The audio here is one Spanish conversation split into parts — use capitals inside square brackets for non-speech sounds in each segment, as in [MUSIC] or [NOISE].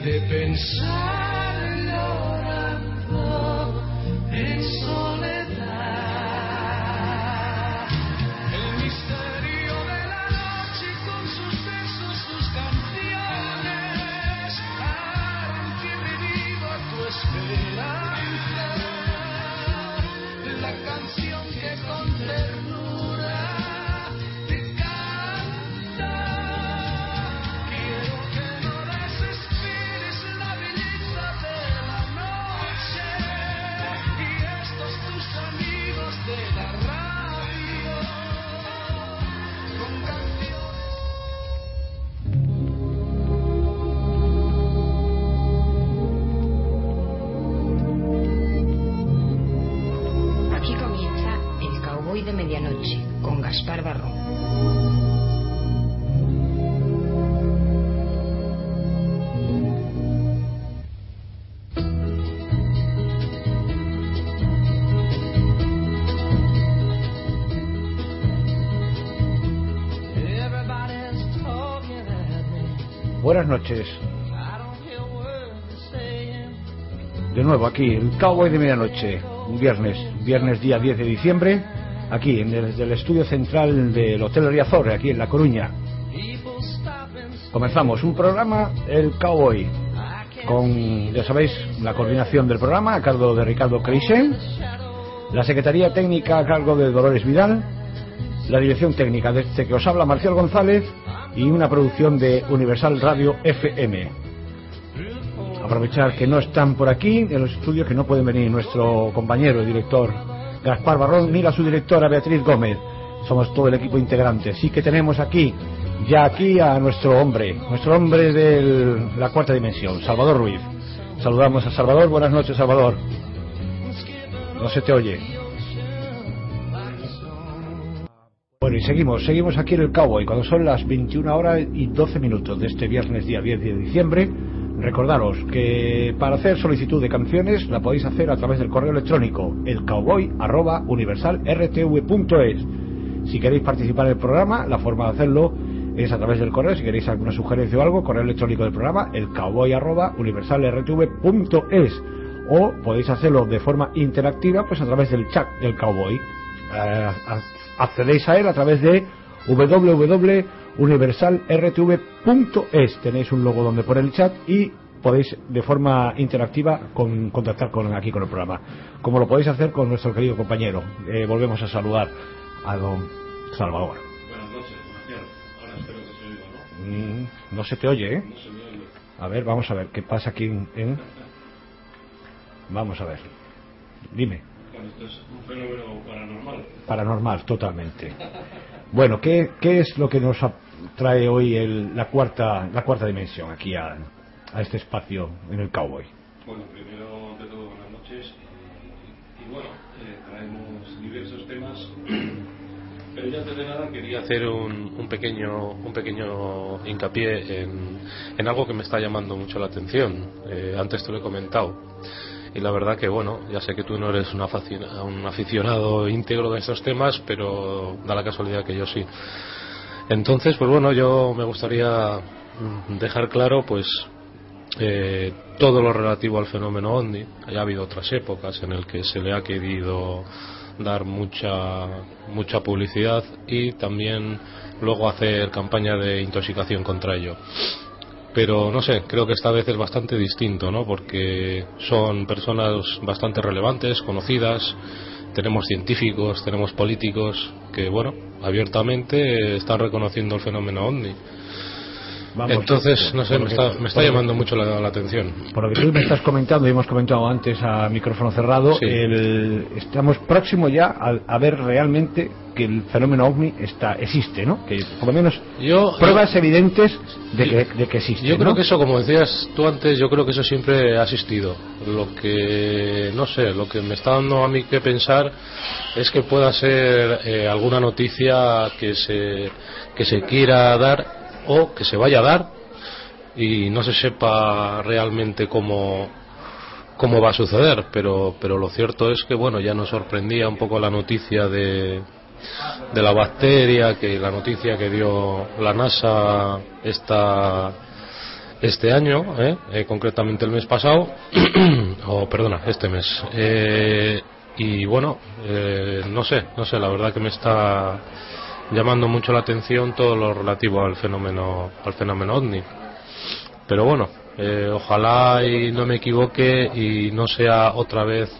de pensar noches. De nuevo aquí, el Cowboy de Medianoche, un viernes, viernes día 10 de diciembre, aquí en el, desde el estudio central del Hotel Riazor, aquí en La Coruña. Comenzamos un programa, el Cowboy, con, ya sabéis, la coordinación del programa a cargo de Ricardo Creixen, la Secretaría Técnica a cargo de Dolores Vidal, la dirección técnica de este que os habla Marcial González y una producción de Universal Radio FM. Aprovechar que no están por aquí en los estudios, que no pueden venir nuestro compañero y director Gaspar Barrón ni la su directora Beatriz Gómez. Somos todo el equipo integrante. Sí que tenemos aquí, ya aquí a nuestro hombre, nuestro hombre de la cuarta dimensión, Salvador Ruiz. Saludamos a Salvador. Buenas noches, Salvador. No se te oye. Bueno, y seguimos, seguimos aquí en el Cowboy, cuando son las 21 horas y 12 minutos de este viernes día 10 de diciembre. Recordaros que para hacer solicitud de canciones la podéis hacer a través del correo electrónico elcowboy.universalrtv.es. Si queréis participar en el programa, la forma de hacerlo es a través del correo. Si queréis alguna sugerencia o algo, correo electrónico del programa, elcowboy.universalrtv.es. O podéis hacerlo de forma interactiva, pues a través del chat del Cowboy. Eh, accedéis a él a través de www.universalrtv.es. Tenéis un logo donde poner el chat y podéis de forma interactiva con- contactar con aquí con el programa. Como lo podéis hacer con nuestro querido compañero. Eh, volvemos a saludar a don Salvador. Buenas noches. Ahora espero que se oiga, ¿no? Mm, no se te oye, ¿eh? No se me oye. A ver, vamos a ver qué pasa aquí en- Vamos a ver. Dime. Bueno, esto es un fenómeno paranormal. Paranormal, totalmente. Bueno, ¿qué, qué es lo que nos trae hoy el- la, cuarta, la cuarta dimensión aquí a, a este espacio en el Cowboy? Bueno, primero de todo, buenas noches. Y, y bueno, eh, traemos diversos temas. [CLEARS THROAT] Pero yo antes de nada quería hacer un, un pequeño un pequeño hincapié en, en algo que me está llamando mucho la atención. Eh, antes te lo he comentado. Y la verdad que, bueno, ya sé que tú no eres un aficionado, un aficionado íntegro de estos temas, pero da la casualidad que yo sí. Entonces, pues bueno, yo me gustaría mm, dejar claro, pues, eh, todo lo relativo al fenómeno OVNI. Ya ha habido otras épocas en el que se le ha querido dar mucha mucha publicidad y también luego hacer campaña de intoxicación contra ello. Pero no sé, creo que esta vez es bastante distinto, ¿no? Porque son personas bastante relevantes, conocidas, tenemos científicos, tenemos políticos que, bueno, abiertamente están reconociendo el fenómeno OVNI. Vamos, Entonces, no sé, me que- está, me está que- llamando mucho la, la atención. Por lo que tú me estás comentando y hemos comentado antes a micrófono cerrado, Sí. el- estamos próximos ya a, a ver realmente que el fenómeno ovni está existe, ¿no? Que por lo menos Yo, pruebas evidentes de que, de que existe. Yo creo ¿no? que eso, como decías tú antes, yo creo que eso siempre ha existido. Lo que, no sé, lo que me está dando a mí que pensar es que pueda ser eh, alguna noticia que se, que se quiera dar o que se vaya a dar y no se sepa realmente cómo, cómo va a suceder. Pero, pero lo cierto es que, bueno, ya nos sorprendía un poco la noticia de, de la bacteria, que la noticia que dio la NASA esta, este año, ¿eh? Eh, concretamente el mes pasado, [CLEARS THROAT] o perdona, este mes. Eh, y bueno, eh, no sé, no sé, la verdad que me está llamando mucho la atención todo lo relativo al fenómeno, al fenómeno ovni. Pero bueno, eh, ojalá y no me equivoque y no sea otra vez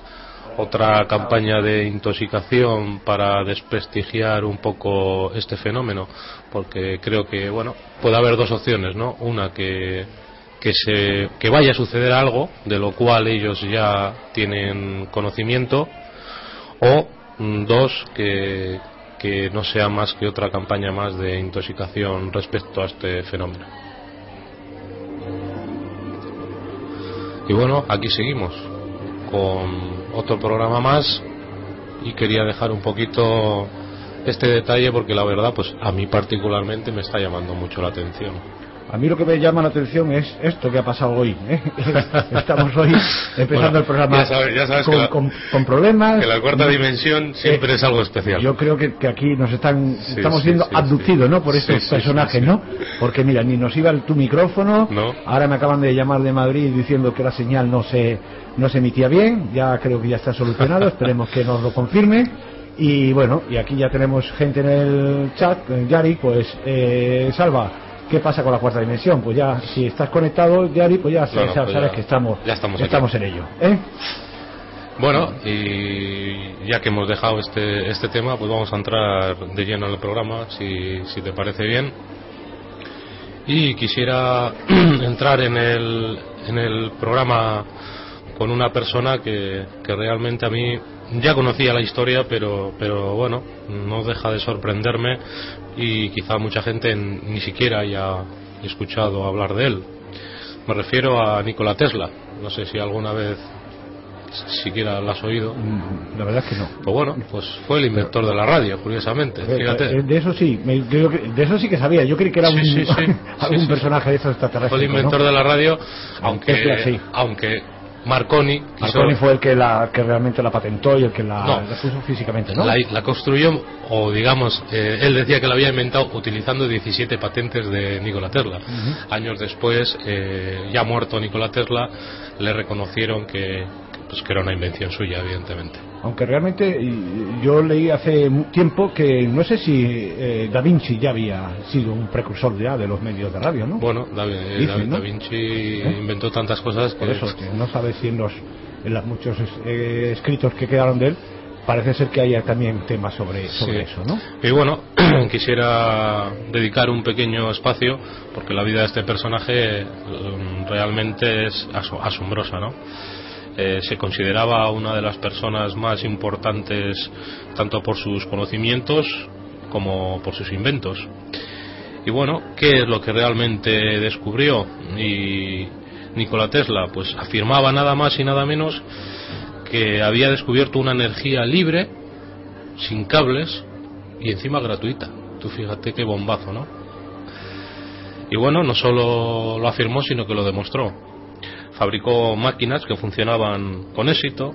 otra campaña de intoxicación para desprestigiar un poco este fenómeno, porque creo que bueno puede haber dos opciones, ¿no? Una que que se que vaya a suceder algo de lo cual ellos ya tienen conocimiento o mm, dos que que no sea más que otra campaña más de intoxicación respecto a este fenómeno. Y bueno, aquí seguimos con otro programa más y quería dejar un poquito este detalle porque la verdad pues a mí particularmente me está llamando mucho la atención. A mí lo que me llama la atención es esto que ha pasado hoy. ¿eh? [LAUGHS] Estamos hoy empezando Bueno, el programa ya sabes- ya sabes con, que la- con- con problemas. Que la cuarta No- dimensión siempre Eh, es algo especial. Yo creo que, que aquí nos están Sí, estamos siendo sí, abducidos. ¿no? Por estos personajes. ¿no? Porque mira, ni nos iba el- tu micrófono. No. Ahora me acaban de llamar de Madrid diciendo que la señal no se no se emitía bien. Ya creo que ya está solucionado. [LAUGHS] Esperemos que nos lo confirme. Y bueno, y aquí ya tenemos gente en el chat. Yari, pues eh, Salva. ¿Qué pasa con la cuarta dimensión? Pues ya, si estás conectado, Yari, pues ya, sabes pues ya- que estamos, ya estamos estamos en ello. ¿eh? Bueno, y ya que hemos dejado este, este tema, pues vamos a entrar de lleno en el programa, si, si te parece bien. Y quisiera [CLEARS THROAT] entrar en el, en el programa con una persona que, que realmente a mí ya conocía la historia, pero, pero bueno, no deja de sorprenderme y quizá mucha gente ni siquiera haya escuchado hablar de él. Me refiero a Nikola Tesla. No sé si alguna vez siquiera lo has oído. Mm, La verdad es que no. Pues bueno, pues fue el inventor de la radio, curiosamente. Fíjate. eh, De eso sí, de eso sí que sabía. Yo creí que era un, sí, [LAUGHS] sí. algún Sí, sí. personaje de esos Fue extraterrestres. el inventor de la radio, aunque Marconi, quiso- Marconi fue el que, la, que realmente la patentó y el que la, No. la puso físicamente, ¿no? la, la construyó, o digamos, eh, él decía que la había inventado utilizando 17 patentes de Nikola Tesla. Años después, eh, ya muerto Nikola Tesla, le reconocieron que, pues, que era una invención suya, evidentemente. Aunque realmente yo leí hace tiempo que no sé si eh, Da Vinci ya había sido un precursor ya de los medios de radio, ¿no? Bueno, Da, eh, Dicen, Da- ¿no? Da Vinci inventó tantas cosas que Por eso, que no sabes si en los, en los muchos eh, escritos que quedaron de él, parece ser que haya también temas sobre, sobre Sí. eso, ¿no? Y bueno, [CLEARS THROAT] quisiera dedicar un pequeño espacio porque la vida de este personaje mm, realmente es aso- asombrosa, ¿no? Eh, se consideraba una de las personas más importantes tanto por sus conocimientos como por sus inventos. Y bueno, ¿qué es lo que realmente descubrió? Y Nikola Tesla, pues afirmaba nada más y nada menos que había descubierto una energía libre, sin cables y encima gratuita. Tú fíjate qué bombazo, ¿no? Y bueno, no solo lo afirmó, sino que lo demostró. Fabricó máquinas que funcionaban con éxito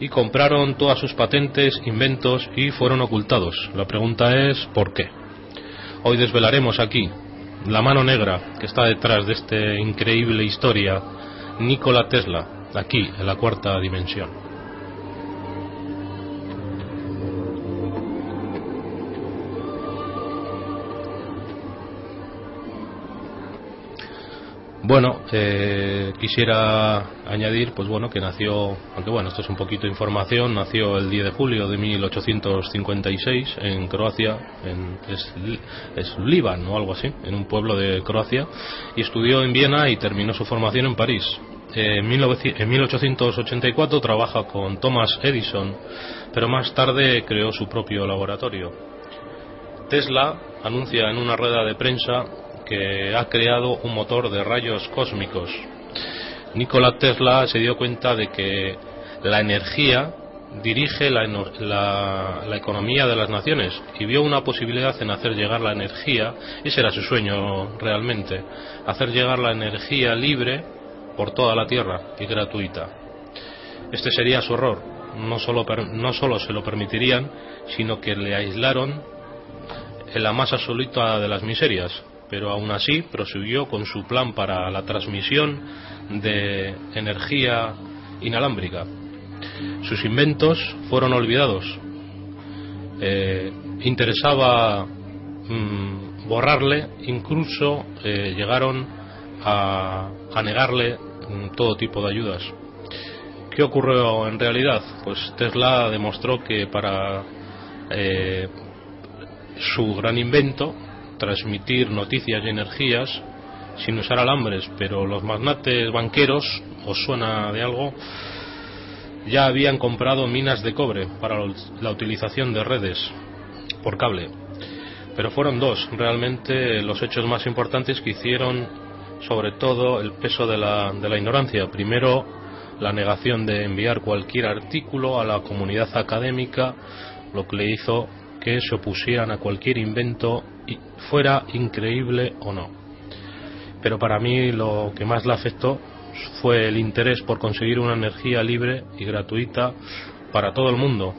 y compraron todas sus patentes, inventos y fueron ocultados. La pregunta es ¿por qué? Hoy desvelaremos aquí la mano negra que está detrás de esta increíble historia, Nikola Tesla, aquí en la cuarta dimensión. Bueno, eh, quisiera añadir, pues bueno, que nació, aunque bueno, esto es un poquito de información, nació el 10 de julio de 1856 en Croacia, en es, Líban o algo así, en un pueblo de Croacia, y estudió en Viena y terminó su formación en París. Eh, en, 19, en 1884 trabaja con Thomas Edison, pero más tarde creó su propio laboratorio. Tesla anuncia en una rueda de prensa que ha creado un motor de rayos cósmicos. Nikola Tesla se dio cuenta de que la energía dirige la, economía de las naciones y vio una posibilidad en hacer llegar la energía, ese era su sueño realmente, hacer llegar la energía libre por toda la Tierra y gratuita. Este sería su error, no solo, no solo se lo permitirían, sino que le aislaron en la más absoluta de las miserias, pero aún así prosiguió con su plan para la transmisión de energía inalámbrica. Sus inventos fueron olvidados. Eh, interesaba mm, borrarle, incluso eh, llegaron a, negarle mm, todo tipo de ayudas. ¿Qué ocurrió en realidad? Pues Tesla demostró que para eh, su gran invento, transmitir noticias y energías sin usar alambres, pero los magnates banqueros, ¿os suena de algo? Ya habían comprado minas de cobre para la utilización de redes por cable. Pero fueron dos realmente los hechos más importantes que hicieron sobre todo el peso de la, de la ignorancia. Primero, la negación de enviar cualquier artículo a la comunidad académica, lo que le hizo que se opusieran a cualquier invento, fuera increíble o no. Pero para mí lo que más le afectó fue el interés por conseguir una energía libre y gratuita para todo el mundo,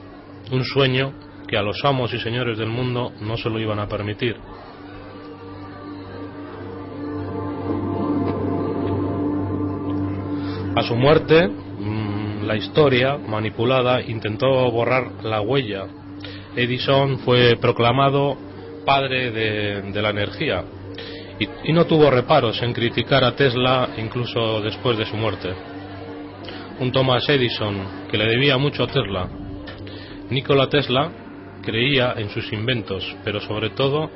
un sueño que a los amos y señores del mundo no se lo iban a permitir. A su muerte, mm, la historia manipulada intentó borrar la huella. Edison fue proclamado padre de, la energía y, no tuvo reparos en criticar a Tesla incluso después de su muerte. Un Thomas Edison que le debía mucho a Tesla. Nikola Tesla creía en sus inventos, pero sobre todo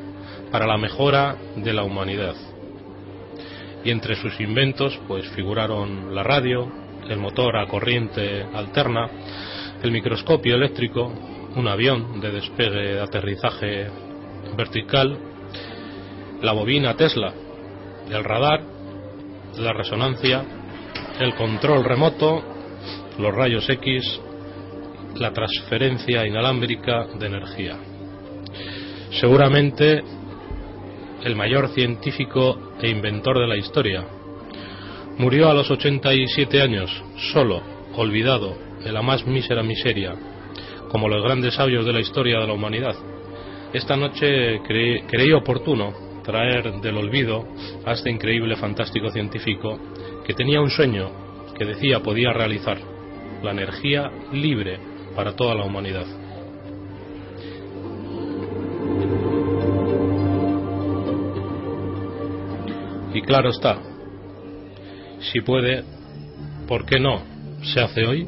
para la mejora de la humanidad y entre sus inventos pues figuraron la radio, el motor a corriente alterna, el microscopio eléctrico, un avión de despegue de aterrizaje vertical, la bobina Tesla, el radar, la resonancia, el control remoto, los rayos X, la transferencia inalámbrica de energía. Seguramente el mayor científico e inventor de la historia. Murió a los 87 años, solo, olvidado, en la más mísera miseria, como los grandes sabios de la historia de la humanidad. Esta noche creí, oportuno traer del olvido a este increíble, fantástico científico que tenía un sueño que decía podía realizar, la energía libre para toda la humanidad. Y claro está, si puede, ¿por qué no se hace hoy?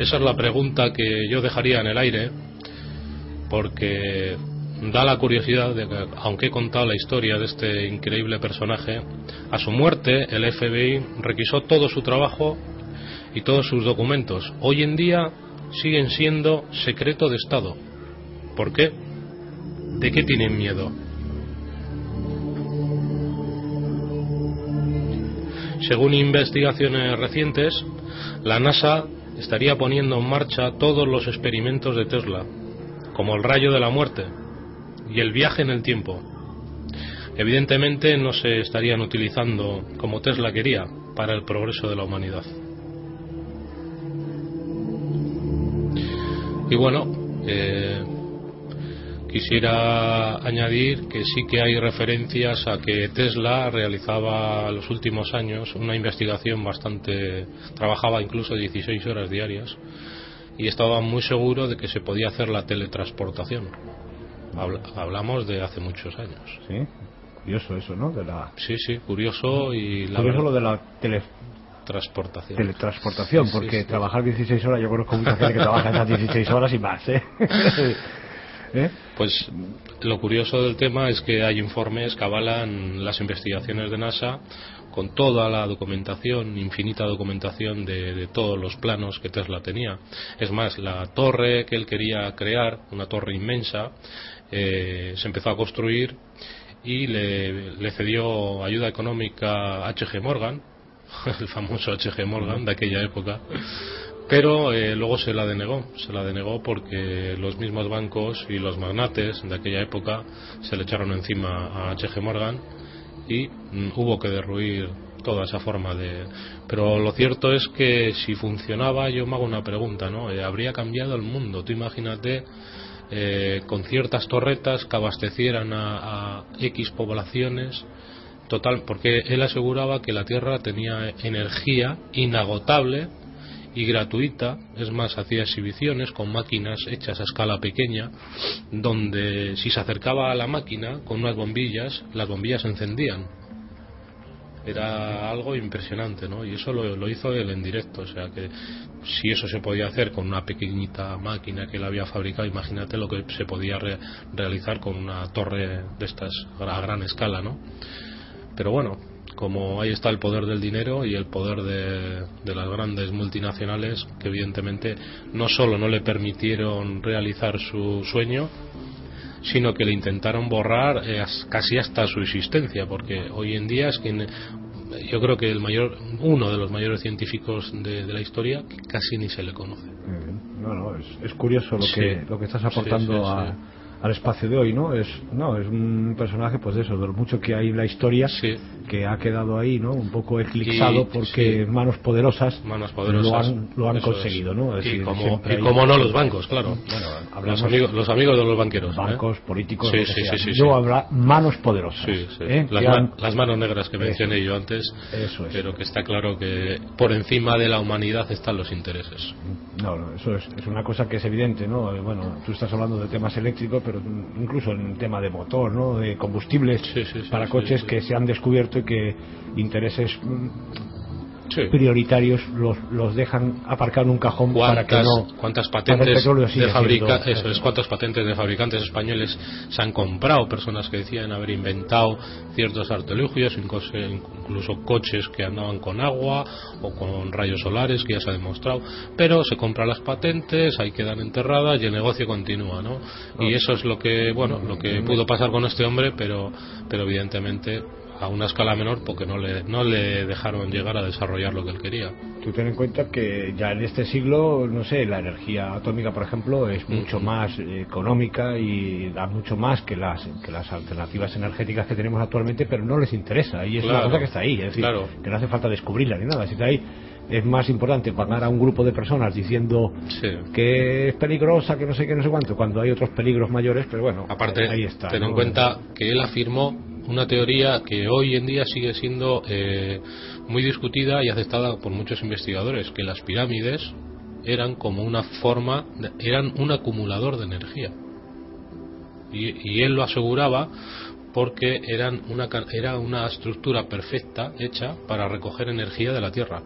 Esa es la pregunta que yo dejaría en el aire, porque da la curiosidad de que, aunque he contado la historia de este increíble personaje, a su muerte el FBI requisó todo su trabajo y todos sus documentos. Hoy en día siguen siendo secreto de Estado. ¿Por qué? ¿De qué tienen miedo? Según investigaciones recientes, la NASA estaría poniendo en marcha todos los experimentos de Tesla, como el rayo de la muerte y el viaje en el tiempo. Evidentemente no se estarían utilizando como Tesla quería para el progreso de la humanidad. Y bueno, eh, Quisiera añadir que sí que hay referencias a que Tesla realizaba los últimos años una investigación bastante, trabajaba incluso 16 horas diarias y estaba muy seguro de que se podía hacer la teletransportación. Hablamos de hace muchos años. Sí, curioso eso, ¿no? De la... Sí, sí, curioso y la curioso lo de la teletransportación. Teletransportación, porque trabajar 16 horas, yo conozco mucha gente que trabaja esas 16 horas y más, ¿eh? [LAUGHS] ¿Eh? Pues lo curioso del tema es que hay informes que avalan las investigaciones de NASA con toda la documentación, infinita documentación de, todos los planos que Tesla tenía. Es más, la torre que él quería crear, una torre inmensa, eh, se empezó a construir y le, cedió ayuda económica a H.G. Morgan, [LAUGHS] el famoso H.G. Morgan de aquella época, pero eh, luego se la denegó, se la denegó porque los mismos bancos y los magnates de aquella época se le echaron encima a H.G. Morgan y mm, hubo que derruir toda esa forma de pero lo cierto es que si funcionaba yo me hago una pregunta no Eh, habría cambiado el mundo tú imagínate eh, con ciertas torretas que abastecieran a, a X poblaciones total porque él aseguraba que la Tierra tenía energía inagotable y gratuita, es más, hacía exhibiciones con máquinas hechas a escala pequeña, donde si se acercaba a la máquina con unas bombillas, las bombillas se encendían. Era algo impresionante, ¿no? Y eso lo, lo hizo él en directo, o sea que si eso se podía hacer con una pequeñita máquina que él había fabricado, imagínate lo que se podía re- realizar con una torre de estas a gran escala, ¿no? Pero bueno, como ahí está el poder del dinero y el poder de, de las grandes multinacionales que evidentemente no solo no le permitieron realizar su sueño, sino que le intentaron borrar eh, as- casi hasta su existencia, porque hoy en día es quien yo creo que el mayor uno de los mayores científicos de, de la historia casi ni se le conoce. No, no, es, es curioso lo Sí. que lo que estás aportando Sí, sí, a-. al espacio de hoy, ¿no? Es no, es un personaje pues de eso, de lo mucho que hay en la historia Sí. que ha quedado ahí, ¿no? Un poco eclipsado Y- porque sí. manos poderosas Manos poderosas. lo han, lo han es. conseguido, ¿no? Es y decir, como, y hay- como no los bancos, claro. Bueno, los, amigos, los amigos de los banqueros. ¿eh? bancos, políticos, Sí, sí, Yo habla manos poderosas. ¿eh? Las, Que ma- han- las manos negras que mencioné yo antes, Eso es. pero que está claro que por encima de la humanidad están los intereses. No, no, eso es, es una cosa que es evidente, ¿no? Eh, Bueno, tú estás hablando de temas eléctricos, pero incluso en el tema de motor, ¿no? De combustibles Sí, sí, sí, para coches que se han descubierto y que intereses mm, Sí. prioritarios los, los dejan aparcar en un cajón para que ¿Cuántas, no... cuántas patentes de fabrica siendo- eso es, cuántas patentes de fabricantes españoles se han comprado personas que decían haber inventado ciertos artilugios incluso, incluso coches que andaban con agua o con rayos solares que ya se ha demostrado. Pero se compran las patentes ahí quedan enterradas y el negocio continúa ¿no? y eso es lo que bueno lo que pudo pasar con este hombre pero pero evidentemente a una escala menor porque no le no le dejaron llegar a desarrollar lo que él quería Tú ten en cuenta que ya en este siglo, no sé, la energía atómica, por ejemplo, es mucho más económica y da mucho más que las, que las alternativas energéticas que tenemos actualmente, pero no les interesa. Y es una Claro, cosa que está ahí. Es decir, claro. que no hace falta descubrirla ni nada. Si está ahí, es más importante pagar a un grupo de personas diciendo sí que es peligrosa, que no sé qué, no sé cuánto, cuando hay otros peligros mayores, pero bueno, Aparte, ahí está. ten ¿no? en cuenta que él afirmó una teoría que hoy en día sigue siendo eh, muy discutida y aceptada por muchos investigadores, que las pirámides eran como una forma, eran un acumulador de energía. Y, y él lo aseguraba porque eran una, era una estructura perfecta hecha para recoger energía de la Tierra.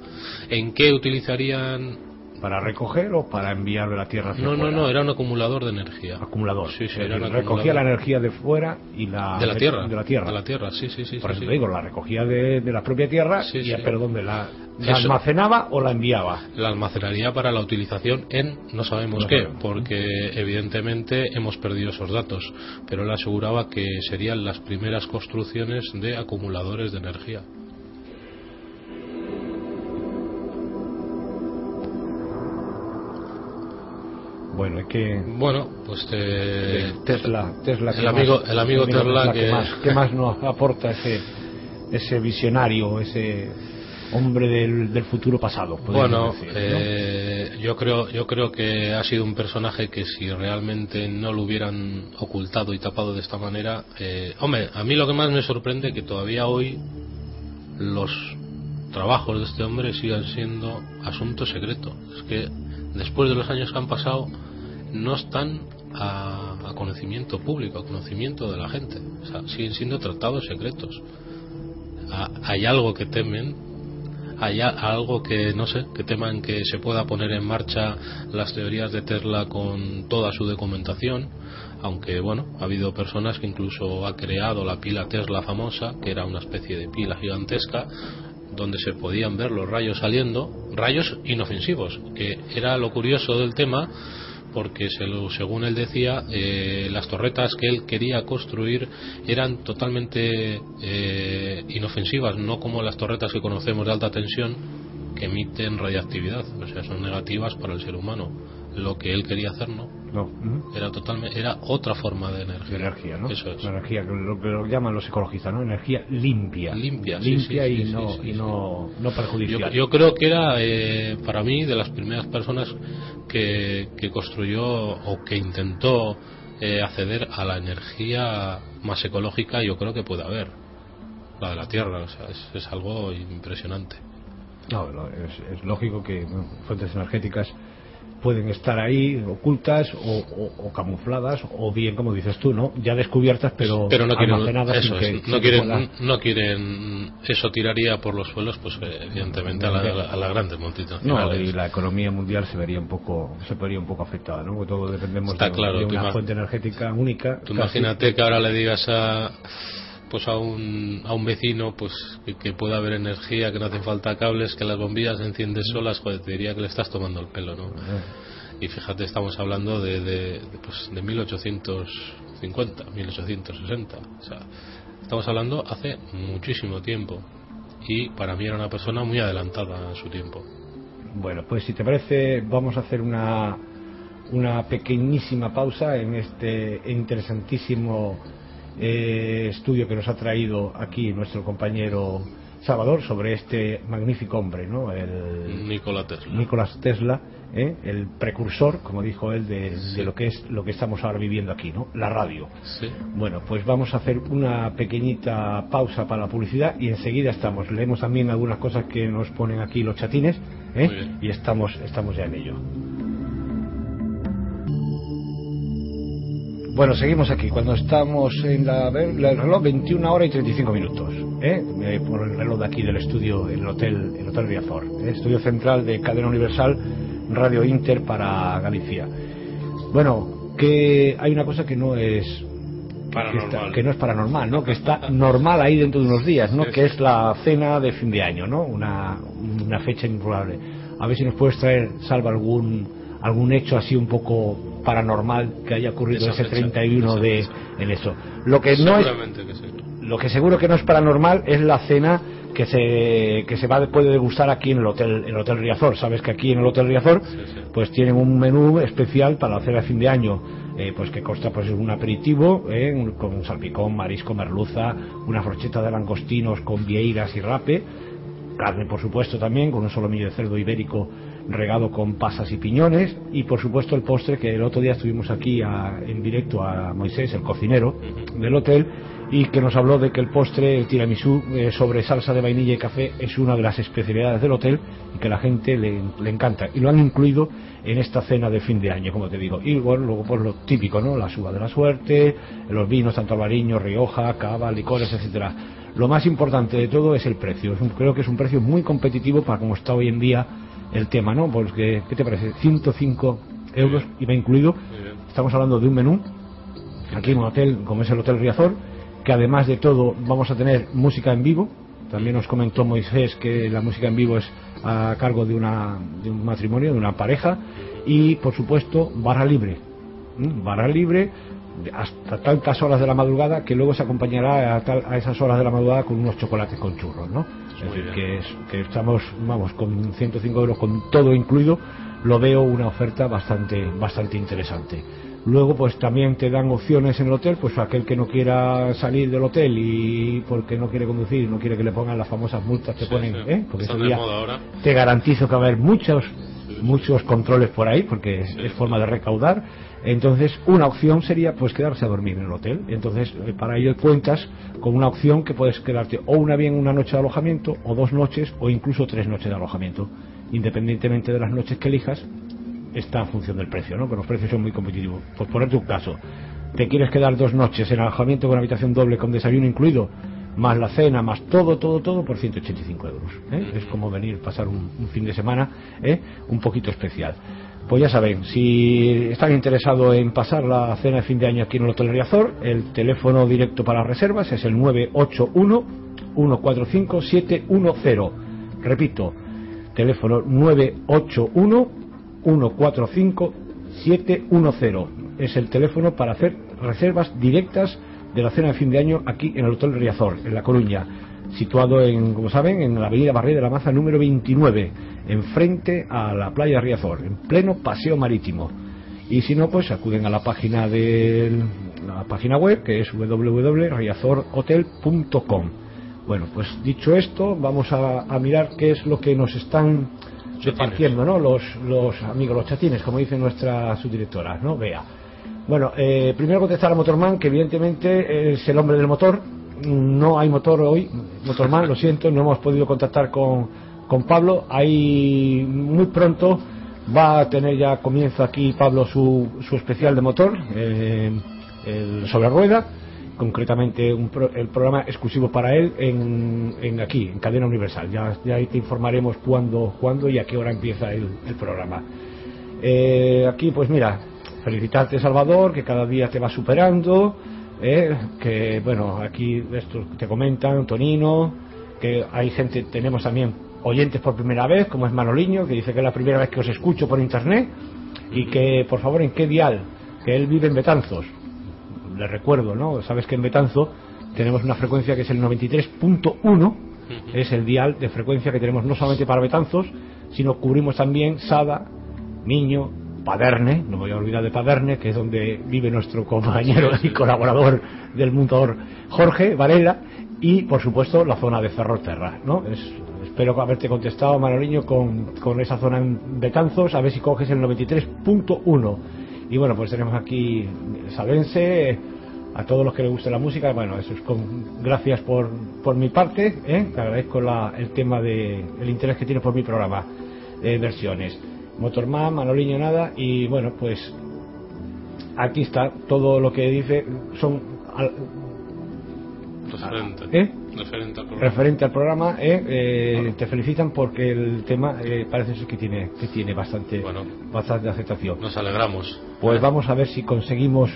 ¿En qué utilizarían ¿Para recoger o para enviar de la Tierra hacia No, no, fuera? no, era un acumulador de energía. acumulador. Sí, sí, era decir, recogía la energía de fuera y la De la Tierra. de la tierra. De la Tierra, sí, sí, sí. Por eso sí. te digo, la recogía de, de la propia tierra Sí, y pero dónde la, la almacenaba o la enviaba. La almacenaría para la utilización en no sabemos No qué, sabemos. porque evidentemente hemos perdido esos datos, pero él aseguraba que serían las primeras construcciones de acumuladores de energía. Bueno, es que Bueno, pues eh, Tesla, Tesla el ¿qué amigo- más? el amigo Tesla ¿qué que- más, qué más nos aporta ese ese visionario, ese hombre del, del futuro pasado? Bueno, decir, ¿no? eh, yo creo yo creo que ha sido un personaje que si realmente no lo hubieran ocultado y tapado de esta manera, eh, hombre, a mí lo que más me sorprende que todavía hoy los trabajos de este hombre sigan siendo asunto secreto. Es que después de los años que han pasado no están a, conocimiento público, a conocimiento de la gente. O sea, siguen siendo tratados secretos. A- hay algo que temen hay algo que no sé que teman que se pueda poner en marcha las teorías de Tesla con toda su documentación aunque bueno ha habido personas que incluso ha creado la pila Tesla famosa que era una especie de pila gigantesca donde se podían ver los rayos saliendo rayos inofensivos que era lo curioso del tema porque se lo- según él decía, eh, las torretas que él quería construir eran totalmente eh, inofensivas, no como las torretas que conocemos de alta tensión, emiten radiactividad, o sea, son negativas para el ser humano. Lo que él quería hacer no, No. era totalmente, era otra forma de De energía. energía, ¿no? Eso es. La energía, que lo que lo llaman los ecologistas, ¿no? Energía limpia. Limpia, sí, Limpia sí, y, sí, no, sí, sí, y sí. no, no Yo, perjudicial. yo creo que era, eh, para mí, de las primeras personas que, que construyó o que intentó eh, acceder a la energía más ecológica, yo creo que puede haber. La de la Tierra, o sea, es, es algo impresionante. No, no, es, es lógico que bueno, fuentes energéticas pueden estar ahí ocultas o, o- o camufladas o bien como dices tú no ya descubiertas pero, pero no quieren almacenadas eso que- no que quieren pueda- no quieren eso tiraría por los suelos pues eh, evidentemente a, la- a la- a las grandes no y la economía mundial se vería un poco se vería un poco afectada no porque todos dependemos Está de, claro, de tú una fuente energética única Tú casi. imagínate que ahora le digas a pues a un, a un vecino pues que, que pueda haber energía, que no hacen falta cables, que las bombillas se encienden solas, joder, te diría que le estás tomando el pelo, ¿no? Y fíjate, estamos hablando de, de, de, pues, de 1850, 1860, o sea, estamos hablando hace muchísimo tiempo. Y para mí era una persona muy adelantada a su tiempo. Bueno, pues si te parece, vamos a hacer una, una pequeñísima pausa en este interesantísimo eh, estudio que nos ha traído aquí nuestro compañero Salvador sobre este magnífico hombre, ¿no? El Nikola Tesla. Nicolás Tesla, ¿eh? el precursor, como dijo él, de, de lo que es lo que estamos ahora viviendo aquí, ¿no? La radio. Sí. Bueno, pues vamos a hacer una pequeñita pausa para la publicidad y enseguida estamos. Leemos también algunas cosas que nos ponen aquí los chatines ¿eh? Y estamos, estamos ya en ello. Bueno, seguimos aquí. Cuando estamos en la, el reloj, 21 horas y 35 minutos. ¿eh? Eh, por el reloj de aquí del estudio, el Hotel, el hotel Riazor. ¿eh? Estudio central de Cadena Universal, Radio Inter para Galicia. Bueno, que hay una cosa que no es que, Paranormal. está- que no es paranormal, ¿no? Que está normal ahí dentro de unos días, ¿no? Sí, Que es la cena de fin de año, ¿no? Una, una fecha improbable. A ver si nos puedes traer, Salva, algún algún hecho así un poco paranormal que haya ocurrido ese fecha, 31 esa de en eso. Lo que no es Seguramente que sí. lo que seguro que no es paranormal es la cena que se que se va puede degustar aquí en el hotel en el hotel Riazor sabes que aquí en el hotel Riazor Sí, sí. pues tienen un menú especial para la cena de fin de año eh, pues que consta pues un aperitivo eh, un- con salpicón marisco merluza una brocheta de langostinos con vieiras y rape carne por supuesto también con un solomillo de cerdo ibérico regado con pasas y piñones y por supuesto el postre que el otro día estuvimos aquí a- en directo a Moisés el cocinero del hotel y que nos habló de que el postre el tiramisú eh, sobre salsa de vainilla y café es una de las especialidades del hotel y que la gente le, le encanta. Y lo han incluido en esta cena de fin de año como te digo. Y bueno, luego pues lo típico no la suba de la suerte los vinos tanto albariño rioja cava licores etcétera. Lo más importante de todo es el precio. Creo que es un precio muy competitivo para como está hoy en día el tema, ¿no? Porque, ¿qué te parece? 105 euros IVA incluido. Estamos hablando de un menú aquí en un hotel como es el Hotel Riazor, que además de todo vamos a tener música en vivo. También nos comentó Moisés que la música en vivo es a cargo de, una, de un matrimonio, de una pareja. Y, por supuesto, barra libre. ¿Mm? Barra libre hasta tantas horas de la madrugada que luego se acompañará a, tal- a esas horas de la madrugada con unos chocolates con churros, ¿no? Es Muy decir, que, es, que estamos, vamos, con 105 euros con todo incluido, lo veo una oferta bastante, bastante interesante. Luego, pues también te dan opciones en el hotel, pues aquel que no quiera salir del hotel y porque no quiere conducir, no quiere que le pongan las famosas multas que Sí, ponen, sí. ¿eh? Porque ahora. te garantizo que va a haber muchos muchos controles por ahí porque es forma de recaudar entonces una opción sería pues quedarse a dormir en el hotel entonces eh, para ello cuentas con una opción que puedes quedarte o una bien una noche de alojamiento o dos noches o incluso tres noches de alojamiento independientemente de las noches que elijas está en función del precio ¿no? que los precios son muy competitivos por ponerte un caso te quieres quedar dos noches en alojamiento con habitación doble con desayuno incluido más la cena, más todo, todo, todo por 185 euros. ¿eh? Es como venir, pasar un, un fin de semana ¿eh? un poquito especial. Pues ya saben, si están interesados en pasar la cena de fin de año aquí en el Hotel Riazor, el teléfono directo para reservas es el 981-145-710. Repito, teléfono 981-145-710. Es el teléfono para hacer reservas directas de la cena de fin de año aquí en el Hotel Riazor, en La Coruña. Situado en, como saben, en la avenida Barrio de la Maza número 29, enfrente a la playa Riazor, en pleno paseo marítimo. Y si no, pues acuden a la página de la página web que es www.riazorhotel.com. Bueno, pues dicho esto, vamos a, a mirar qué es lo que nos están repartiendo, ¿no? Los, los amigos, los chatines, como dice nuestra subdirectora, ¿no? Vea. Bueno, eh, primero contestar a Motorman, que evidentemente es el hombre del motor. No hay motor hoy, Motorman, lo siento, no hemos podido contactar con, con Pablo. Hay muy pronto va a tener ya comienzo aquí Pablo su, su especial de motor, eh, el sobre rueda, concretamente un pro- el programa exclusivo para él en, en aquí, en Cadena Universal. Ya, ya ahí te informaremos cuándo, cuándo y a qué hora empieza el, el programa. Eh, aquí, pues mira, felicitarte Salvador, que cada día te va superando, eh, que bueno, aquí esto te comentan, Tonino, que hay gente, tenemos también oyentes por primera vez, como es Manoliño, que dice que es la primera vez que os escucho por internet, y que por favor en qué dial, que él vive en Betanzos. Le recuerdo, ¿no? Sabes que en Betanzo tenemos una frecuencia que es el 93.1, es el dial de frecuencia que tenemos no solamente para Betanzos, sino cubrimos también Sada, Niño, Paderne, no me voy a olvidar de Paderne, que es donde vive nuestro compañero y colaborador del motor Jorge Varela, y por supuesto la zona de Ferrolterra, ¿no? Es- espero haberte contestado, Manoliño, con, con esa zona en Betanzos, a ver si coges el 93.1. Y bueno, pues tenemos aquí Sabense, a todos los que les guste la música, bueno, eso es con, gracias por, por mi parte, ¿eh? te agradezco la- el tema de el interés que tiene por mi programa de versiones. Motorman, Manoliño nada, y bueno, pues aquí está todo lo que dice, son al- Referente. ¿Eh? Referente al programa. referente al programa, ¿eh? Eh, te felicitan porque el tema eh, parece ser que tiene, que tiene bastante, Bueno. bastante aceptación. Nos alegramos Pues vamos a ver si conseguimos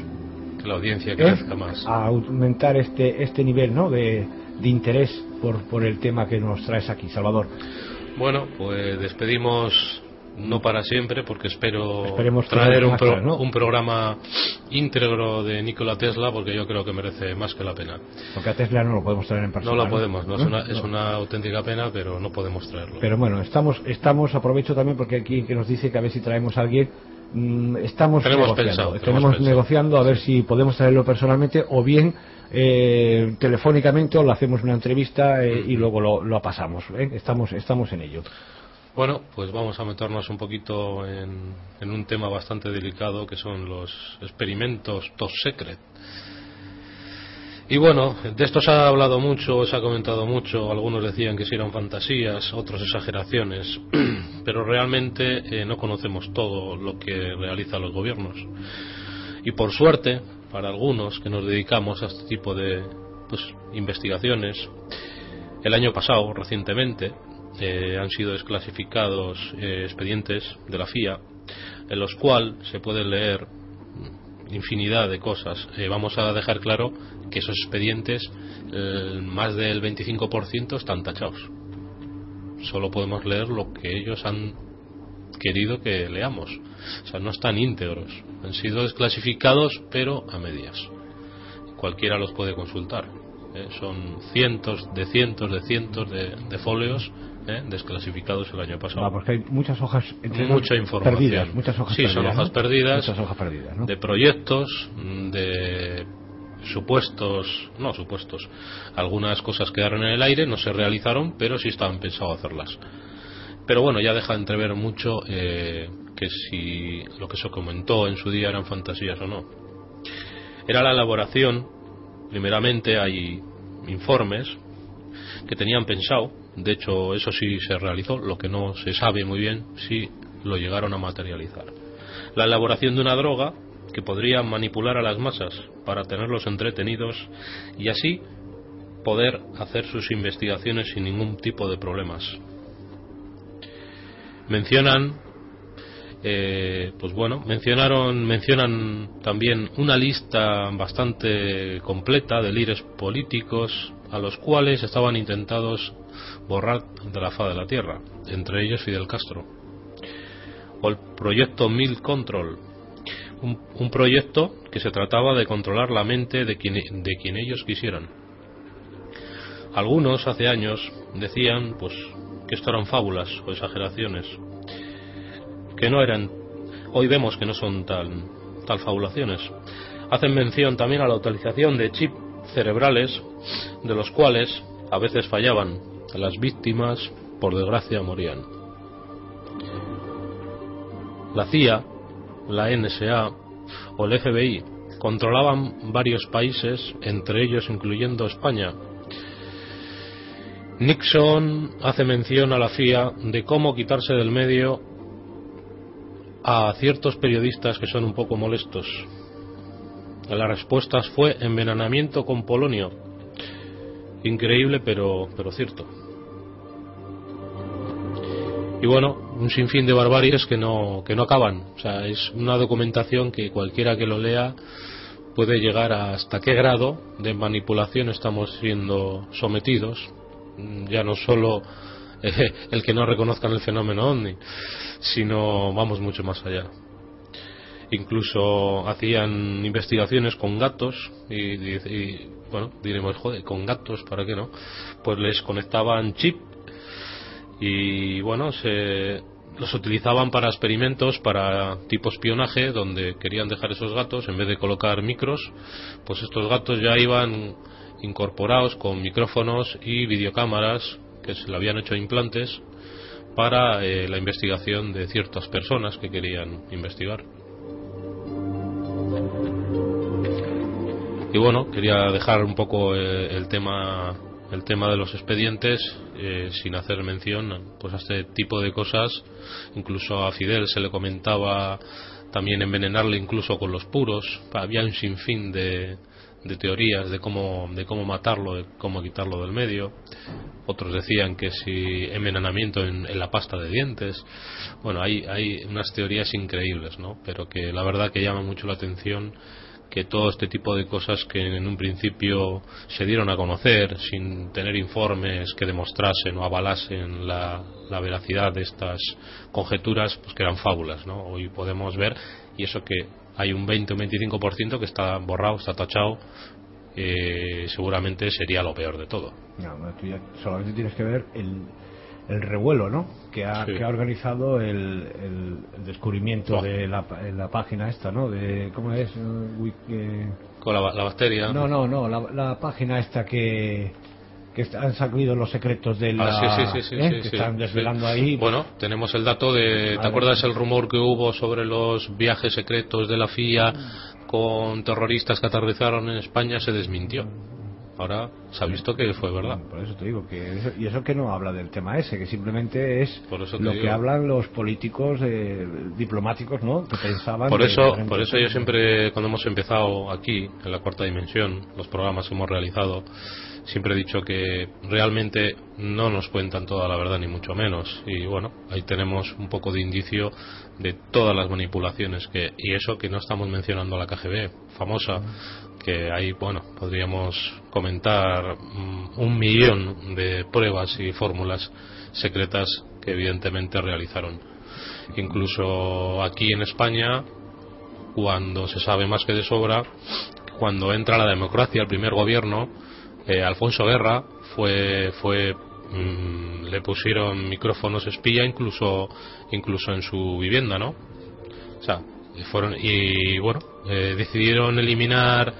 que la audiencia crezca más. a aumentar este, este nivel ¿no? de, de interés por, por el tema que nos traes aquí, Salvador. Bueno, pues despedimos no para siempre porque espero Esperemos traer un, más pro- cosas, ¿no? un programa íntegro de Nikola Tesla porque yo creo que merece más que la pena. Porque a Tesla no lo podemos traer en persona. No lo podemos, no, es, una, es una auténtica pena, pero no podemos traerlo. Pero bueno, estamos, estamos, aprovecho también porque aquí que nos dice que a ver si traemos a alguien, mm, estamos Tenemos negociando, pensado, tenemos tenemos pensado. negociando a ver si podemos traerlo personalmente o bien eh, telefónicamente o le hacemos una entrevista eh, y luego lo, lo pasamos. ¿eh? Estamos, estamos en ello. Bueno, pues vamos a meternos un poquito en, en un tema bastante delicado que son los experimentos top secret. Y bueno, de esto se ha hablado mucho, se ha comentado mucho, algunos decían que si eran fantasías, otros exageraciones, [CLEARS THROAT] pero realmente eh, no conocemos todo lo que realizan los gobiernos. Y por suerte, para algunos que nos dedicamos a este tipo de pues, investigaciones, el año pasado, recientemente, eh, han sido desclasificados eh, expedientes de la FIA en los cuales se pueden leer infinidad de cosas. Eh, vamos a dejar claro que esos expedientes, más del 25% están tachados. Solo podemos leer lo que ellos han querido que leamos. O sea, no están íntegros. Han sido desclasificados, pero a medias. Cualquiera los puede consultar. ¿eh? Son cientos de cientos de cientos de folios ¿eh? desclasificados el año pasado. Ah, porque hay muchas hojas entre Mucha información. perdidas, muchas hojas Sí, perdidas. son hojas ¿no? perdidas. Muchas hojas perdidas, ¿no? de proyectos, de supuestos, no supuestos, algunas cosas quedaron en el aire, no se realizaron, pero sí estaban pensados hacerlas. Pero bueno, ya deja entrever mucho eh, que si lo que se comentó en su día eran fantasías o no. Era la elaboración, primeramente hay informes que tenían pensado, de hecho eso sí se realizó, lo que no se sabe muy bien si lo llegaron a materializar. La elaboración de una droga que podría manipular a las masas para tenerlos entretenidos y así poder hacer sus investigaciones sin ningún tipo de problemas. Mencionan, eh, pues bueno, mencionaron, mencionan también una lista bastante completa de líderes políticos a los cuales estaban intentados borrar de la faz de la tierra, entre ellos Fidel Castro. O el proyecto Mil Control, un, proyecto que se trataba de controlar la mente de quien, de quien ellos quisieran. Algunos hace años decían pues que esto eran fábulas o exageraciones, que no eran, hoy vemos que no son tal, fabulaciones. Hacen mención también a la utilización de chips cerebrales, de los cuales a veces fallaban, las víctimas, por desgracia, morían. La CIA, la NSA o el FBI controlaban varios países, entre ellos incluyendo España. Nixon hace mención a la CIA de cómo quitarse del medio a ciertos periodistas que son un poco molestos. La respuesta fue envenenamiento con polonio. Increíble, pero, pero cierto. Y bueno, un sinfín de barbaries que no, que no acaban. O sea, es una documentación que cualquiera que lo lea puede llegar a hasta qué grado de manipulación estamos siendo sometidos. Ya no solo [LAUGHS] el que no reconozcan el fenómeno OVNI, sino vamos mucho más allá incluso hacían investigaciones con gatos y, bueno diremos joder con gatos para qué no pues les conectaban chip y bueno se los utilizaban para experimentos para tipo espionaje donde querían dejar esos gatos en vez de colocar micros pues estos gatos ya iban incorporados con micrófonos y videocámaras que se le habían hecho implantes para eh, la investigación de ciertas personas que querían investigar. Y bueno, quería dejar un poco eh, el tema el tema de los expedientes eh, sin hacer mención pues a este tipo de cosas. Incluso a Fidel se le comentaba también envenenarle incluso con los puros. Había un sinfín de, de teorías de cómo de cómo matarlo de cómo quitarlo del medio. Otros decían que si envenenamiento en, en, la pasta de dientes. Bueno hay hay unas teorías increíbles no pero que la verdad que llama mucho la atención que todo este tipo de cosas que en un principio se dieron a conocer sin tener informes que demostrasen o avalasen la, la veracidad de estas conjeturas, pues que eran fábulas, ¿no? Hoy podemos ver, y eso que hay un 20 o 25% que está borrado, está tachado, eh, seguramente sería lo peor de todo. No, no, tú ya solamente tienes que ver el, el revuelo ¿no? que, ha, Sí. que ha organizado el, el- el descubrimiento Oh. de la, la página esta, ¿no? De, ¿Cómo es? Wik- eh, Con la, la bacteria. No, no, no, la, la página esta que, han salido los secretos de la... Ah, sí, sí, sí, ¿eh? que están desvelando ahí. Bueno, tenemos el dato de. ¿Te acuerdas el rumor que hubo sobre los viajes secretos de la FIA con terroristas que aterrizaron en España? Se desmintió. Ahora se ha visto que fue verdad. Por eso te digo que eso, y eso que no habla del tema ese, que simplemente es Por eso te lo digo. que hablan los políticos eh, diplomáticos, ¿no? Que pensaban. Por que, eso, ejemplo, por eso yo siempre, cuando hemos empezado aquí, en la cuarta dimensión, los programas que hemos realizado, siempre he dicho que realmente no nos cuentan toda la verdad, ni mucho menos. Y bueno, ahí tenemos un poco de indicio de todas las manipulaciones que, y eso que no estamos mencionando a la KGB, famosa, que ahí, bueno, podríamos comentar mm, un millón de pruebas y fórmulas secretas que evidentemente realizaron. Incluso aquí en España, cuando se sabe más que de sobra, cuando entra la democracia, el primer gobierno, eh, Alfonso Guerra fue, fue mm, le pusieron micrófonos espía incluso, incluso en su vivienda, ¿no? O sea, fueron y bueno, eh, decidieron eliminar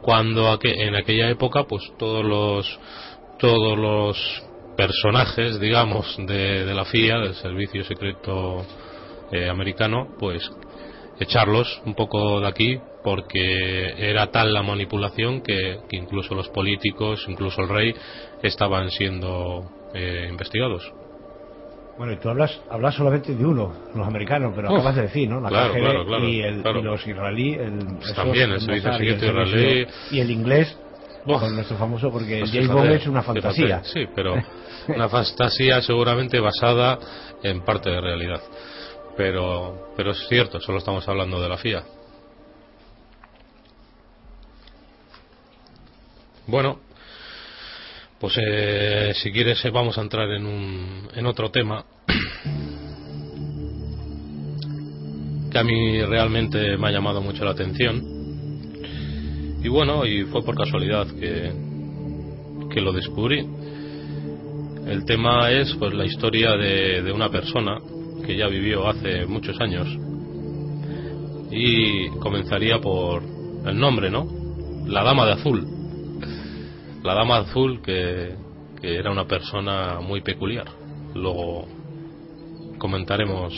cuando aque- en aquella época, pues todos los todos los personajes, digamos, de, de la FIA, del Servicio Secreto eh, Americano, pues echarlos un poco de aquí porque era tal la manipulación que, que incluso los políticos, incluso el rey, estaban siendo eh, investigados. Bueno, y tú hablas, hablas solamente de uno, los americanos, pero Uf, acabas de decir, ¿no? La claro, KGB claro, claro, y, el, y los israelíes, el, esos, también, el y el israelí. Y el inglés, con nuestro famoso, porque Pues James Bond es una fíjate, fantasía. sí, pero [LAUGHS] una fantasía seguramente basada en parte de realidad. Pero, pero es cierto, solo estamos hablando de la FIA. Bueno, pues eh, si quieres eh, vamos a entrar en, un, en otro tema [CLEARS THROAT] que a mí realmente me ha llamado mucho la atención. Y bueno, y fue por casualidad que, que lo descubrí. El tema es pues la historia de, de una persona que ya vivió hace muchos años y comenzaría por el nombre, ¿no? La Dama de Azul. La Dama de Azul que, que era una persona muy peculiar. Luego comentaremos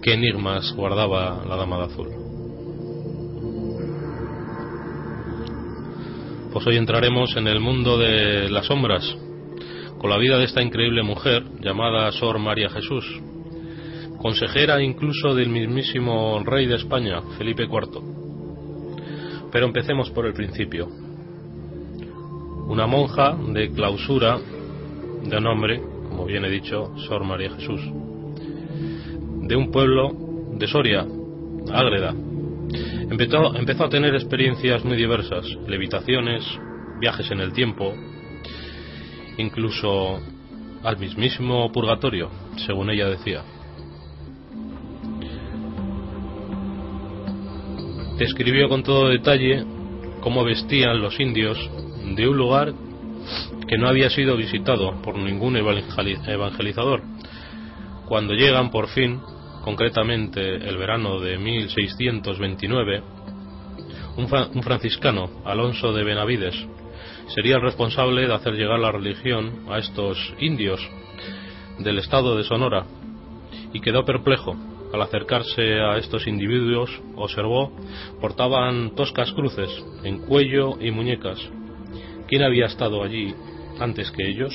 qué enigmas guardaba la Dama de Azul. Pues hoy entraremos en el mundo de las sombras, con la vida de esta increíble mujer llamada Sor María Jesús, consejera incluso del mismísimo rey de España, Felipe IV. Pero empecemos por el principio. Una monja de clausura de nombre, como bien he dicho, Sor María Jesús, de un pueblo de Soria, Ágreda. Empezó, empezó a tener experiencias muy diversas, levitaciones, viajes en el tiempo, incluso al mismísimo purgatorio, según ella decía. Describió con todo detalle cómo vestían los indios de un lugar que no había sido visitado por ningún evangelizador. Cuando llegan por fin, concretamente el verano de 1629, un, franciscano, Alonso de Benavides, sería el responsable de hacer llegar la religión a estos indios del estado de Sonora y quedó perplejo. Al acercarse a estos individuos, observó, portaban toscas cruces en cuello y muñecas. ¿Quién había estado allí antes que ellos?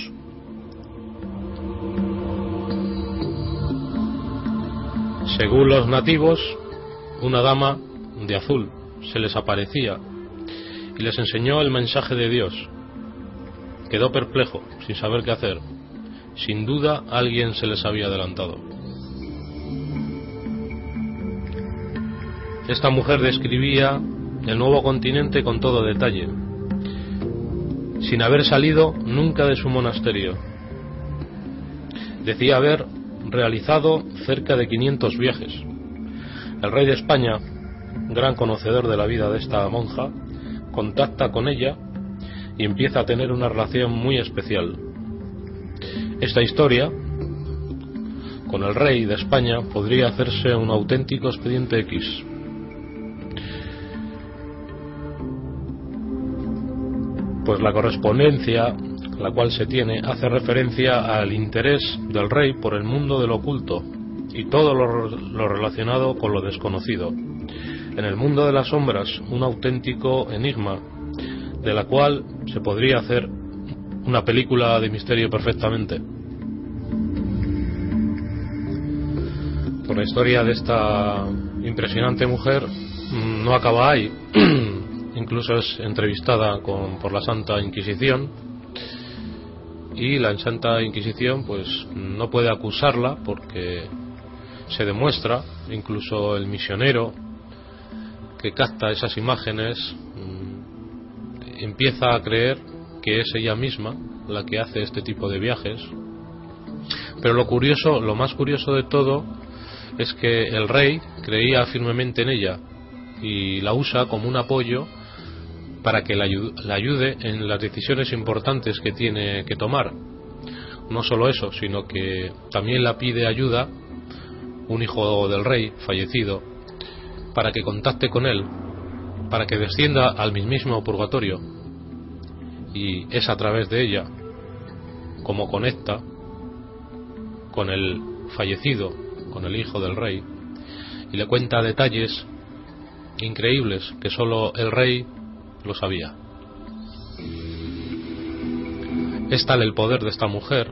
Según los nativos, una dama de azul se les aparecía y les enseñó el mensaje de Dios. Quedó perplejo, sin saber qué hacer. Sin duda alguien se les había adelantado. Esta mujer describía el nuevo continente con todo detalle, sin haber salido nunca de su monasterio. Decía haber realizado cerca de 500 viajes. El rey de España, gran conocedor de la vida de esta monja, contacta con ella y empieza a tener una relación muy especial. Esta historia con el rey de España podría hacerse un auténtico expediente X. Pues la correspondencia la cual se tiene hace referencia al interés del rey por el mundo del oculto y todo lo, lo relacionado con lo desconocido. En el mundo de las sombras, un auténtico enigma de la cual se podría hacer una película de misterio perfectamente. Por la historia de esta impresionante mujer mm, no acaba ahí. [CLEARS THROAT] Incluso es entrevistada con, por la Santa Inquisición y la Santa Inquisición pues no puede acusarla porque se demuestra, incluso el misionero que capta esas imágenes mm, empieza a creer que es ella misma la que hace este tipo de viajes. Pero lo curioso, lo más curioso de todo es que el rey creía firmemente en ella y la usa como un apoyo para que la ayude en las decisiones importantes que tiene que tomar. No solo eso, sino que también la pide ayuda un hijo del rey fallecido para que contacte con él, para que descienda al mismísimo purgatorio. Y es a través de ella como conecta con el fallecido, con el hijo del rey, y le cuenta detalles increíbles que solo el rey lo sabía. Es tal el poder de esta mujer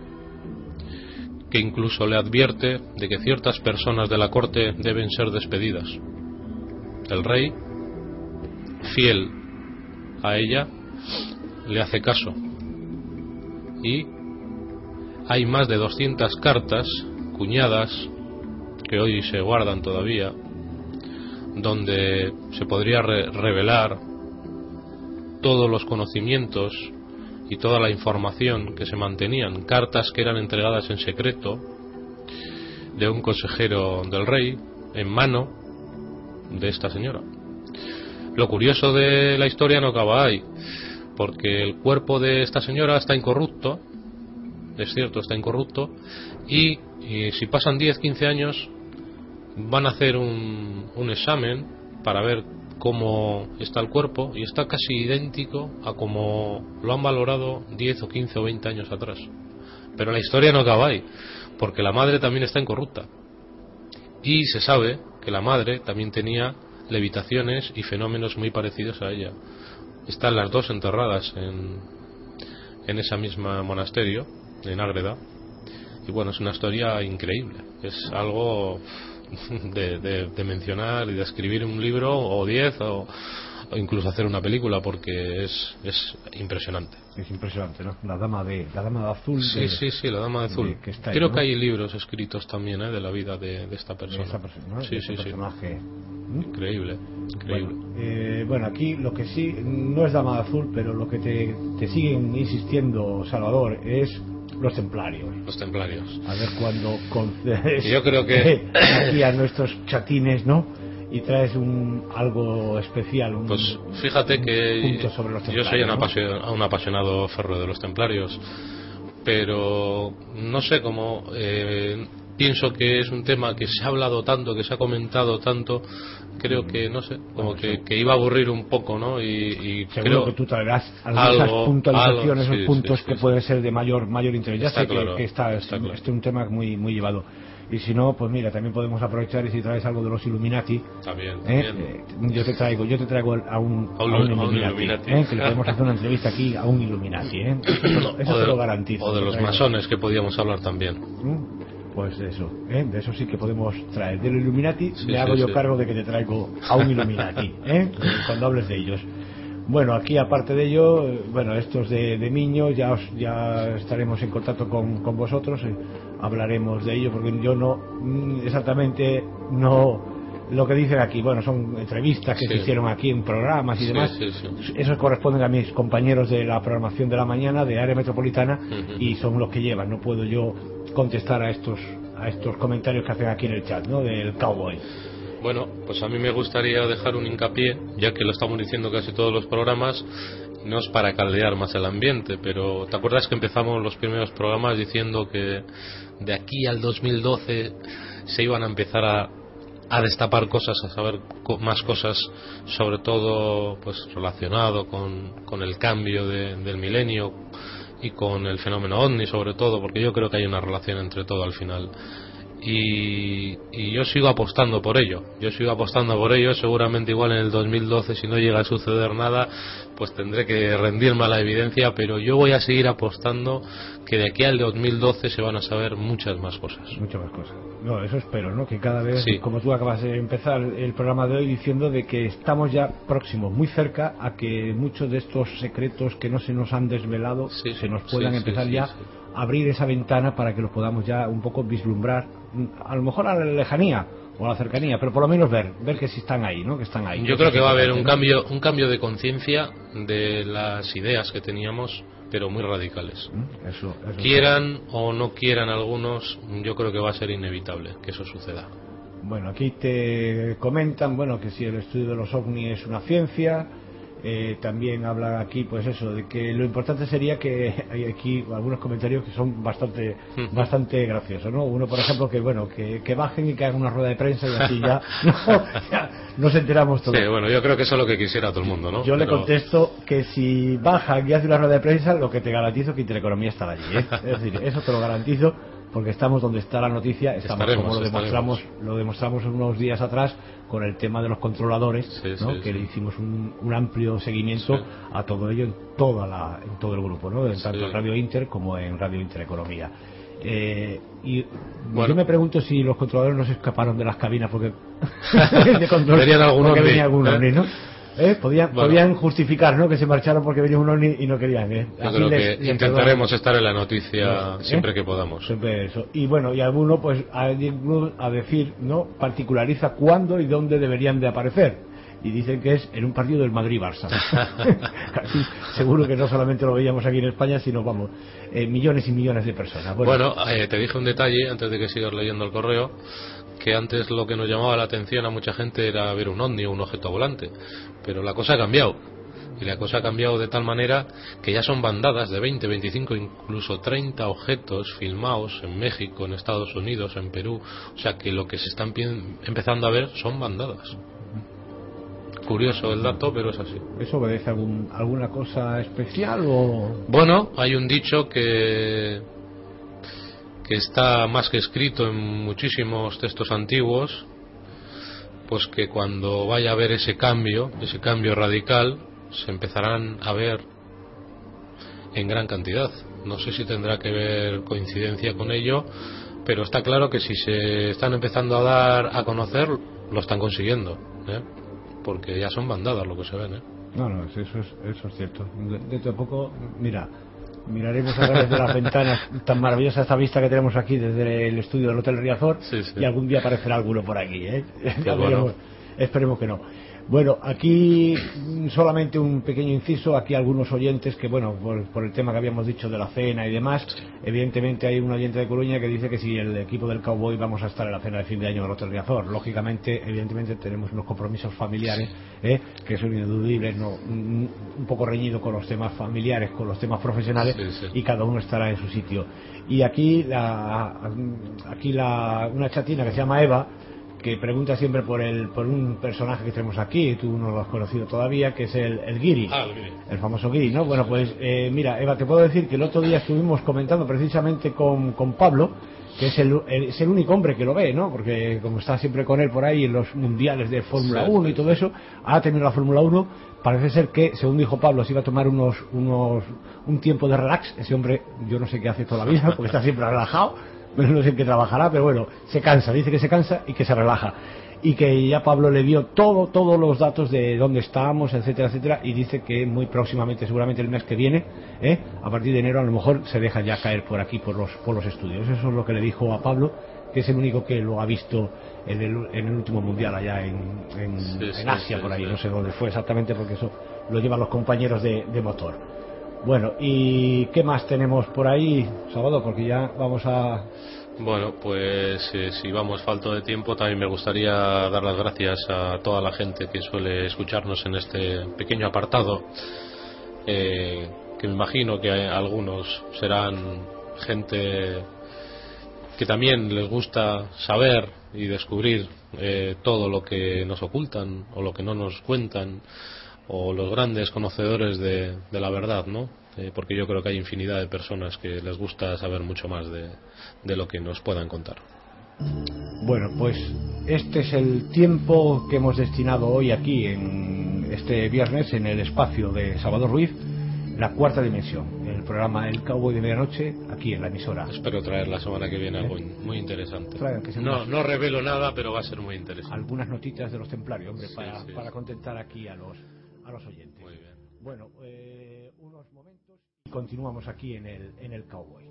que incluso le advierte de que ciertas personas de la corte deben ser despedidas. El rey, fiel a ella, le hace caso. Y hay más de 200 cartas cuñadas que hoy se guardan todavía, donde se podría revelar todos los conocimientos y toda la información que se mantenían, cartas que eran entregadas en secreto de un consejero del rey en mano de esta señora. Lo curioso de la historia no acaba ahí, porque el cuerpo de esta señora está incorrupto es cierto, está incorrupto, y, si pasan 10, 15 años, van a hacer un, un examen para ver cómo está el cuerpo y está casi idéntico a como lo han valorado 10 o 15 o 20 años atrás. Pero la historia no acaba ahí, porque la madre también está incorrupta. Y se sabe que la madre también tenía levitaciones y fenómenos muy parecidos a ella. Están las dos enterradas en, en ese mismo monasterio, en Ágreda. Y bueno, es una historia increíble. Es algo [LAUGHS] de, de, de mencionar y de escribir un libro o diez o, o incluso hacer una película porque es, es impresionante. Es impresionante, ¿no? La dama de, la dama de azul. Sí, de- sí, sí, la dama de azul. de- que está ahí, Creo ¿no? que hay libros escritos también ¿eh? de la vida de, de esta de persona. esa persona, ¿no? Sí, De sí, sí. personaje. ¿Mm? Increíble, increíble. Bueno, eh, bueno, aquí lo que sí, no es Dama de Azul, pero lo que te, te siguen insistiendo, Salvador, es los templarios. Los templarios. A ver cuando concedes Yo creo que- [LAUGHS] aquí a nuestros chatines, ¿no? Y traes un algo especial, un, Pues fíjate un que punto sobre los yo soy ¿no? apasio- un apasionado ferro de los templarios, pero no sé cómo. eh, pienso que es un tema que se ha hablado tanto, que se ha comentado tanto, creo que, no sé, como que, que iba a aburrir un poco, ¿no? Y, y Seguro creo. que tú traerás algunas algo- puntualizaciones algo, sí, puntos sí, que pueden ser de mayor mayor interés. Ya Está sé que- claro, que, está, está claro. este es un tema muy muy llevado. Y si no, pues mira, también podemos aprovechar y si traes algo de los Illuminati, También, ¿eh? también. Eh, yo te traigo yo te traigo a un, A un- a Illuminati, Illuminati. ¿eh? que le podemos hacer una entrevista aquí a un Illuminati ¿eh? [COUGHS] eso, te lo, eso o, te de, lo garantizo o de los masones que podíamos hablar también. ¿Mm? pues de eso ¿eh? de eso sí que podemos traer del Illuminati Sí, me sí, hago yo sí. cargo de que te traigo a un Illuminati [LAUGHS] ¿eh? cuando hables de ellos bueno, aquí aparte de ello, eh, bueno, estos de, de Miño, ya, os- ya estaremos en contacto con, con vosotros, eh, hablaremos de ello, porque yo no, mm, exactamente, no, lo que dicen aquí, bueno, son entrevistas que Sí. se hicieron aquí en programas y Sí, demás, sí, esos corresponden a mis compañeros de la programación de la mañana, de área metropolitana, y son los que llevan, no puedo yo contestar a estos, a estos comentarios que hacen aquí en el chat, ¿no?, del cowboy. Bueno, pues a mí me gustaría dejar un hincapié, ya que lo estamos diciendo casi todos los programas, no es para caldear más el ambiente, pero ¿te acuerdas que empezamos los primeros programas diciendo que de aquí al 2012 se iban a empezar a, a destapar cosas, a saber co- más cosas, sobre todo pues relacionado con, con el cambio de- del milenio y con el fenómeno ovni sobre todo, porque yo creo que hay una relación entre todo al final y, y yo sigo apostando por ello. Yo sigo apostando por ello. Seguramente igual en el 2012, si no llega a suceder nada, pues tendré que rendirme a la evidencia. Pero yo voy a seguir apostando que de aquí al 2012 se van a saber muchas más cosas. muchas más cosas. No, eso espero, ¿no? Que cada vez, Sí. como tú acabas de empezar el programa de hoy diciendo de que estamos ya próximos, muy cerca a que muchos de estos secretos que no se nos han desvelado Sí, se nos puedan sí, empezar ya abrir esa ventana para que los podamos ya un poco vislumbrar, mm, a lo mejor a la lejanía o a la cercanía, pero por lo menos ver, ver que sí están ahí, ¿no? Que están ahí. Yo creo que va a haber un cambio, un cambio de conciencia de las ideas que teníamos, pero muy radicales. ¿Mm? Eso, eso Quieran o no quieran algunos, yo creo que va a ser inevitable que eso suceda. Bueno, aquí te comentan, bueno, que si el estudio de los ovnis es una ciencia, eh, también hablan aquí, pues eso, de que lo importante sería que [LAUGHS] hay aquí algunos comentarios que son bastante, [LAUGHS] bastante graciosos, ¿no? Uno, por ejemplo, que bueno, que, que bajen y que hagan una rueda de prensa y así ya, [LAUGHS] no, ya nos enteramos todos. Sí, bueno, yo creo que eso es lo que quisiera todo el mundo, ¿no? Yo le contesto que si bajan y hace una rueda de prensa, lo que te garantizo es que Intereconomía estará allí. ¿eh? Es decir, eso te lo garantizo porque estamos donde está la noticia, estamos Estaremos, como lo demostramos, estaremos. lo demostramos unos días atrás con el tema de los controladores, Sí, ¿no? sí, que sí. le hicimos un, un amplio seguimiento a todo ello en toda la, en todo el grupo, ¿no? En tanto en Radio Inter como en Radio Intereconomía. Eh, y Bueno. yo me pregunto si los controladores no se escaparon de las cabinas porque [LAUGHS] [LAUGHS] de control, Verían algún porque ovni, venía algún ¿eh? ¿no? ¿Eh? Podían, Bueno. podían justificar ¿no? que se marcharon porque venía un ovni y no querían. ¿eh? Yo creo les- que les intentaremos estar en la noticia ¿Eh? siempre que podamos. Siempre eso. Y bueno, y alguno pues a, a decir, ¿no? Particulariza cuándo y dónde deberían de aparecer. Y dicen que es en un partido del Madrid-Barça. [LAUGHS] [LAUGHS] Seguro que no solamente lo veíamos aquí en España, sino, vamos, eh, millones y millones de personas. Bueno, eh, te dije un detalle antes de que sigas leyendo el correo, que antes lo que nos llamaba la atención a mucha gente era ver un ovni o un objeto volante, pero la cosa ha cambiado. Y la cosa ha cambiado de tal manera que ya son bandadas de 20, 25, incluso 30 objetos filmados en México, en Estados Unidos, en Perú. O sea que lo que se están empezando a ver son bandadas. Curioso el dato, pero es así. ¿Eso obedece a algún, alguna cosa especial o...? Bueno, hay un dicho que que está más que escrito en muchísimos textos antiguos, pues que cuando vaya a haber ese cambio, ese cambio radical, se empezarán a ver en gran cantidad. No sé si tendrá que ver coincidencia con ello, pero está claro que si se están empezando a dar a conocer, lo están consiguiendo, ¿eh? porque ya son bandadas lo que se ven. ¿eh? No, no, eso es, eso es cierto. Dentro de poco, mira, miraremos a través de las [LAUGHS] ventanas tan maravillosa esta vista que tenemos aquí desde el estudio del Hotel Riazor y algún día aparecerá alguno por aquí ¿eh? [LAUGHS] esperemos que no bueno, aquí solamente un pequeño inciso, aquí algunos oyentes que, bueno, por, el tema que habíamos dicho de la cena y demás, evidentemente hay un oyente de Coruña que dice que si el equipo del Cowboy vamos a estar en la cena de fin de año del Hotel Riazor. Lógicamente, evidentemente tenemos unos compromisos familiares ¿eh? que son ineludibles, ¿no? un poco reñido con los temas familiares, con los temas profesionales y cada uno estará en su sitio. Y aquí, la, aquí la, una chatina que se llama Eva, que pregunta siempre por el por un personaje que tenemos aquí, tú no lo has conocido todavía, que es el, el Giri, ah, el, famoso Giri, ¿no? Bueno, pues eh, mira, Eva, te puedo decir que el otro día estuvimos comentando precisamente con, con Pablo, que es el, es el único hombre que lo ve, ¿no? Porque como está siempre con él por ahí en los mundiales de Fórmula 1 y todo eso, ha tenido la Fórmula 1, parece ser que, según dijo Pablo, se iba a tomar unos, unos, un tiempo de relax. Ese hombre, yo no sé qué hace toda la vida, porque está siempre relajado no sé en qué trabajará, pero bueno, se cansa, dice que se cansa y que se relaja. Y que ya Pablo le dio todo, todos los datos de dónde estábamos, etcétera, etcétera, y dice que muy próximamente, seguramente el mes que viene, ¿eh? a partir de enero, a lo mejor se deja ya caer por aquí, por los, por los estudios. Eso es lo que le dijo a Pablo, que es el único que lo ha visto en el, en el último mundial allá en, en, Asia, por ahí, no sé dónde fue exactamente, porque eso lo llevan los compañeros de, de motor. Bueno, ¿y qué más tenemos por ahí, sábado? Porque ya vamos a... Bueno, pues eh, si vamos falto de tiempo, también me gustaría dar las gracias a toda la gente que suele escucharnos en este pequeño apartado, eh, que me imagino que algunos serán gente que también les gusta saber y descubrir eh, todo lo que nos ocultan o lo que no nos cuentan o los grandes conocedores de, la verdad, ¿no? Eh, porque yo creo que hay infinidad de personas que les gusta saber mucho más de, de lo que nos puedan contar. Bueno, pues este es el tiempo que hemos destinado hoy aquí, en este viernes, en el espacio de Salvador Ruiz, la cuarta dimensión, el programa El Cowboy de Medianoche, aquí en la emisora. Espero traer la semana que viene algo ¿Eh? muy interesante. no, no revelo nada, pero va a ser muy interesante. Algunas noticias de los templarios, hombre, para, para contentar aquí a los a los oyentes. Muy bien. Bueno, eh, unos momentos y continuamos aquí en el, en el Cowboy.